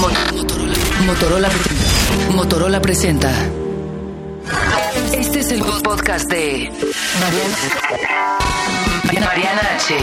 Motorola. Motorola, Motorola presenta. Este es el podcast de Mariana, Mariana H.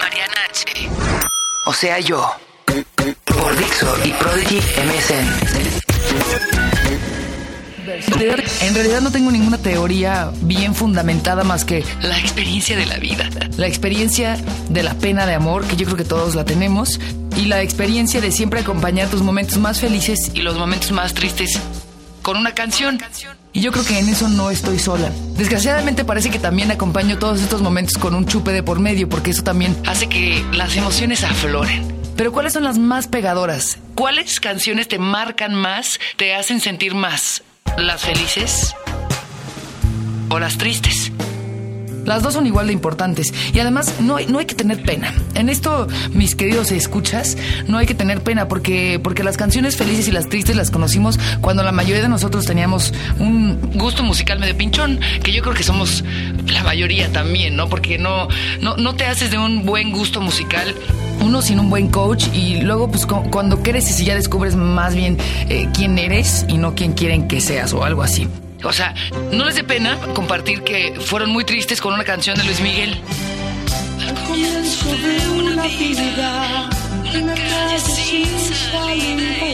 Mariana H. O sea, yo. Por Dixo y Prodigy MSN. En realidad no tengo ninguna teoría bien fundamentada más que la experiencia de la vida. La experiencia de la pena de amor, que yo creo que todos la tenemos, y la experiencia de siempre acompañar tus momentos más felices y los momentos más tristes con una canción. Y yo creo que en eso no estoy sola. Desgraciadamente parece que también acompaño todos estos momentos con un chupe de por medio, porque eso también hace que las emociones afloren. Pero ¿cuáles son las más pegadoras? ¿Cuáles canciones te marcan más, te hacen sentir más? ¿Las felices o las tristes? Las dos son igual de importantes y además no hay, no hay que tener pena. En esto, mis queridos escuchas, no hay que tener pena porque, porque las canciones felices y las tristes las conocimos cuando la mayoría de nosotros teníamos un gusto musical medio pinchón, que yo creo que somos la mayoría también, ¿no? Porque no, no, no te haces de un buen gusto musical uno sin un buen coach y luego pues cuando creces y ya descubres más bien eh, quién eres y no quién quieren que seas o algo así. O sea, no les dé pena compartir que fueron muy tristes con una canción de Luis Miguel. Al comienzo de una vida, una calle sin salida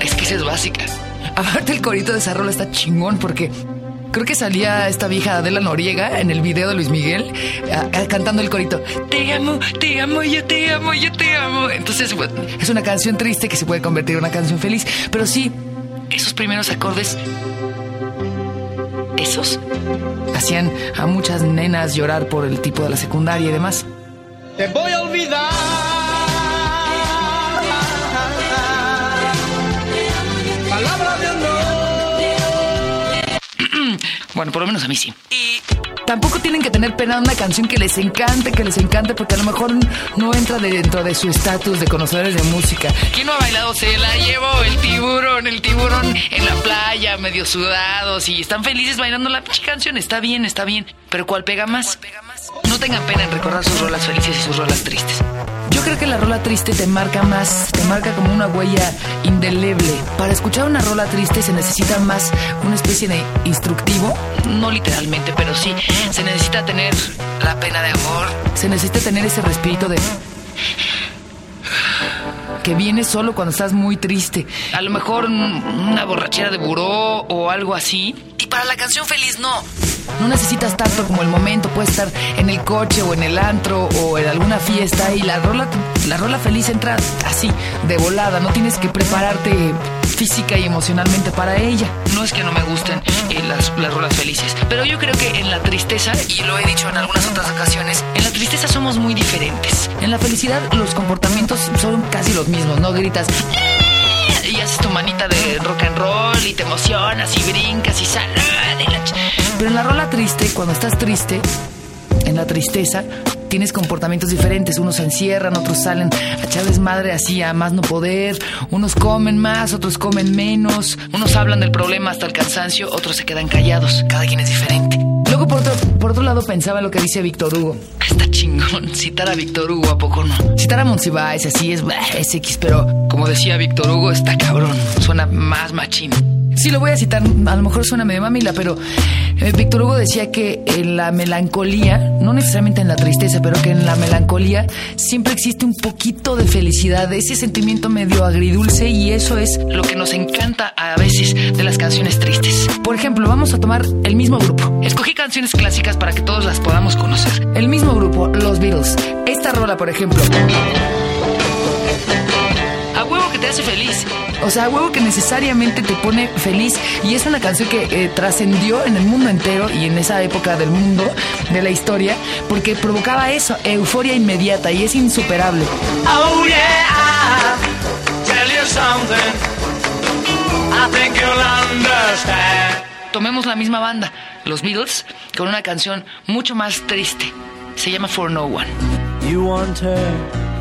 Es que esa es básica. Aparte el corito de esa rola está chingón porque Creo que salía esta vieja Adela Noriega en el video de Luis Miguel cantando el corito. Te amo, te amo, yo te amo, yo te amo. Entonces, es una canción triste que se puede convertir en una canción feliz. Pero sí, esos primeros acordes, esos, hacían a muchas nenas llorar por el tipo de la secundaria y demás. Te Bueno, por lo menos a mí sí. Y tampoco tienen que tener pena una canción que les encante, que les encante, porque a lo mejor no entra dentro de su estatus de conocedores de música. ¿Quién no ha bailado? Se la llevó el tiburón, el tiburón en la playa, medio sudados y están felices bailando la canción. Está bien, está bien. Pero ¿cuál pega más? ¿Cuál pega más? No tengan pena en recordar sus rolas felices y sus rolas tristes. Yo creo que la rola triste te marca más, te marca como una huella indeleble. Para escuchar una rola triste se necesita más una especie de instructivo, no literalmente, pero sí, se necesita tener la pena de amor, se necesita tener ese respiro de que viene solo cuando estás muy triste. A lo mejor una borrachera de buró o algo así. Y para la canción feliz no. No necesitas tanto como el momento, puedes estar en el coche o en el antro o en alguna fiesta y la rola, la rola feliz entra así, de volada, no tienes que prepararte física y emocionalmente para ella. No es que no me gusten eh, las, las rolas felices, pero yo creo que en la tristeza, y lo he dicho en algunas otras ocasiones, en la tristeza somos muy diferentes. En la felicidad los comportamientos son casi los mismos, ¿no? Gritas y haces tu manita de rock and roll y te emocionas y brincas y sales. Pero en la rola triste, cuando estás triste, en la tristeza, tienes comportamientos diferentes. Unos se encierran, otros salen a echarles madre así a más no poder. Unos comen más, otros comen menos. Unos hablan del problema hasta el cansancio, otros se quedan callados. Cada quien es diferente. Luego, por otro, por otro lado, pensaba en lo que dice Víctor Hugo. Está chingón citar a Víctor Hugo, ¿a poco no? Citar a Monsiváis, así es, es X, pero como decía Víctor Hugo, está cabrón. Suena más machín. Sí, lo voy a citar, a lo mejor suena medio mamila, pero eh, Víctor Hugo decía que en la melancolía, no necesariamente en la tristeza, pero que en la melancolía siempre existe un poquito de felicidad, ese sentimiento medio agridulce y eso es lo que nos encanta a veces de las canciones tristes. Por ejemplo, vamos a tomar el mismo grupo. Escogí canciones clásicas para que todos las podamos conocer. El mismo grupo, los Beatles. Esta rola, por ejemplo. Hace feliz. O sea, huevo que necesariamente te pone feliz. Y es una canción que eh, trascendió en el mundo entero y en esa época del mundo, de la historia, porque provocaba eso, euforia inmediata y es insuperable. Oh yeah, tell you something. I think you'll understand. Tomemos la misma banda, los Beatles, con una canción mucho más triste. Se llama For No One. You want her,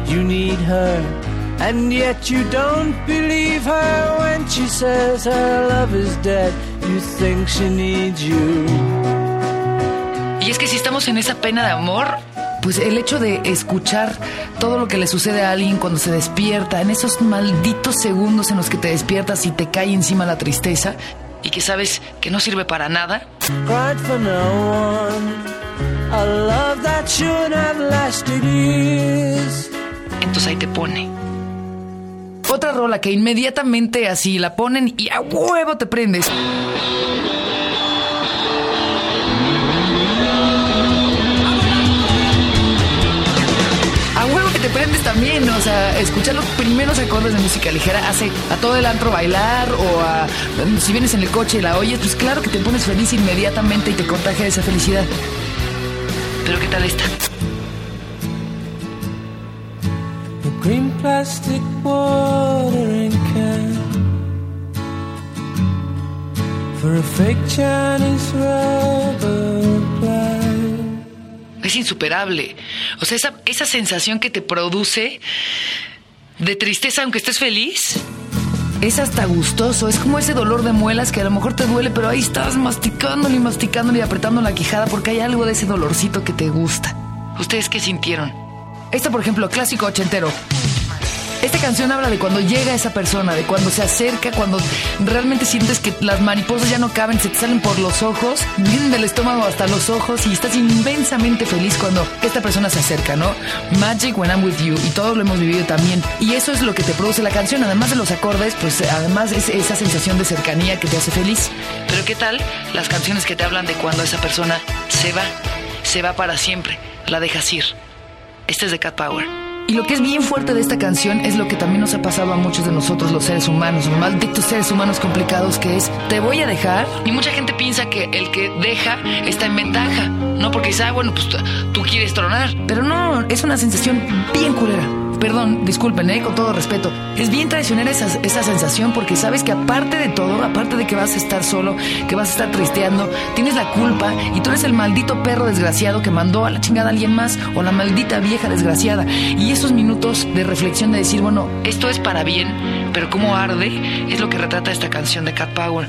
you need her. And yet you don't believe her when she says her love is dead. You think she needs you. Y es que si estamos en esa pena de amor, pues el hecho de escuchar todo lo que le sucede a alguien cuando se despierta, en esos malditos segundos en los que te despiertas y te cae encima la tristeza y que sabes que no sirve para nada. Entonces ahí te pone. Otra rola que inmediatamente así la ponen y a huevo te prendes. A huevo que te prendes también, o sea, escuchar los primeros acordes de música ligera hace a todo el antro bailar o a, si vienes en el coche y la oyes, pues claro que te pones feliz inmediatamente y te contagia esa felicidad. Pero ¿qué tal esta? Es insuperable. O sea, esa, esa sensación que te produce de tristeza aunque estés feliz. Es hasta gustoso, es como ese dolor de muelas que a lo mejor te duele, pero ahí estás masticándolo y masticándolo y apretando la quijada porque hay algo de ese dolorcito que te gusta. ¿Ustedes qué sintieron? Esta, por ejemplo, clásico ochentero. Esta canción habla de cuando llega esa persona, de cuando se acerca, cuando realmente sientes que las mariposas ya no caben, se te salen por los ojos, vienen del estómago hasta los ojos y estás inmensamente feliz cuando esta persona se acerca, ¿no? Magic when I'm with you y todos lo hemos vivido también. Y eso es lo que te produce la canción, además de los acordes, pues además es esa sensación de cercanía que te hace feliz. Pero ¿qué tal las canciones que te hablan de cuando esa persona se va, se va para siempre, la dejas ir? Este es de Cat Power. Y lo que es bien fuerte de esta canción es lo que también nos ha pasado a muchos de nosotros los seres humanos, los malditos seres humanos complicados que es, te voy a dejar. Y mucha gente piensa que el que deja está en ventaja, ¿no? Porque dice, ah, bueno, pues tú, tú quieres tronar. Pero no, es una sensación bien culera. Perdón, disculpen, ¿eh? con todo respeto. Es bien traicionera esa, esa sensación porque sabes que aparte de todo, aparte de que vas a estar solo, que vas a estar tristeando, tienes la culpa y tú eres el maldito perro desgraciado que mandó a la chingada a alguien más o la maldita vieja desgraciada. Y esos minutos de reflexión de decir, bueno, esto es para bien, pero cómo arde, es lo que retrata esta canción de Cat Power,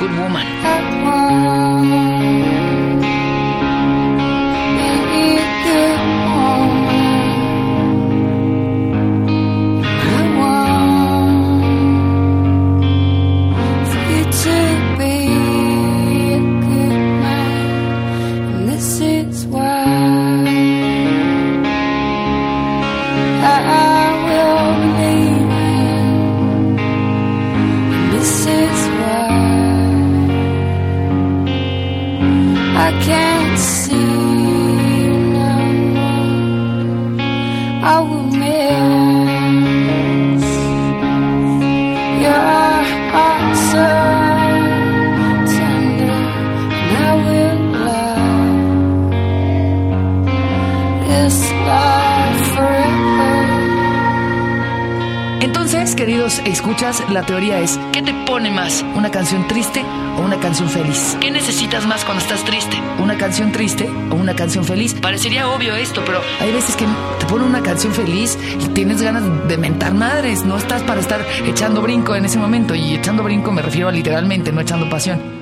Good Woman. I can't see no more. I will miss Entonces, queridos escuchas, la teoría es, ¿qué te pone más? ¿Una canción triste o una canción feliz? ¿Qué necesitas más cuando estás triste? ¿Una canción triste o una canción feliz? Parecería obvio esto, pero hay veces que te pone una canción feliz y tienes ganas de mentar madres. No estás para estar echando brinco en ese momento. Y echando brinco me refiero a literalmente, no echando pasión.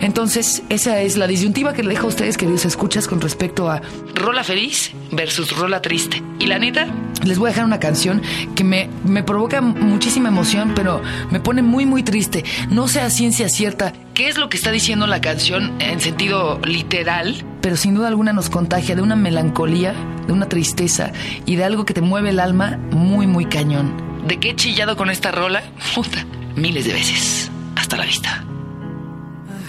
Entonces, esa es la disyuntiva que le dejo a ustedes, queridos escuchas, con respecto a rola feliz versus rola triste. Y la neta, les voy a dejar una canción que me, me provoca muchísima emoción, pero me pone muy, muy triste. No sé a ciencia cierta qué es lo que está diciendo la canción en sentido literal, pero sin duda alguna nos contagia de una melancolía, de una tristeza y de algo que te mueve el alma muy, muy cañón. ¿De qué he chillado con esta rola? Puta, miles de veces. Hasta la vista.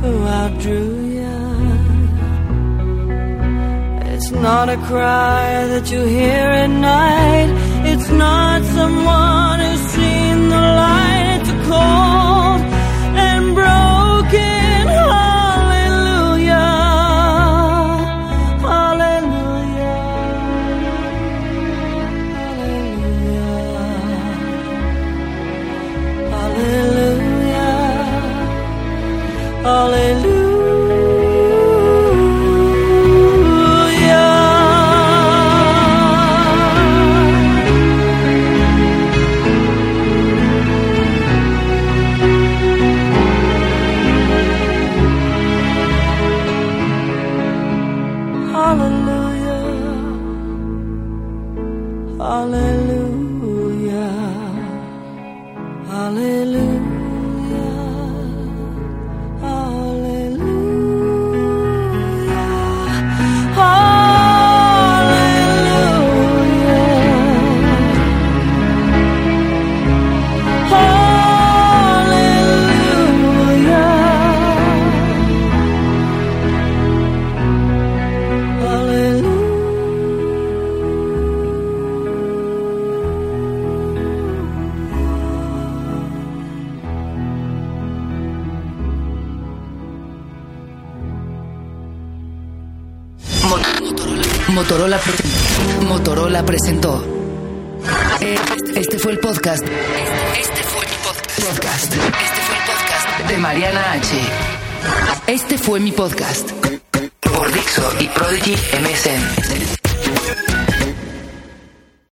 Who outdrew you. It's not a cry that you hear at night. It's not someone who's seen the light. It's a cold Motorola, Motorola presentó. Eh, Este fue el podcast. Este fue mi podcast. Podcast. Este fue el podcast de Mariana H. Este fue mi podcast. Por Dixo y Prodigy MSN.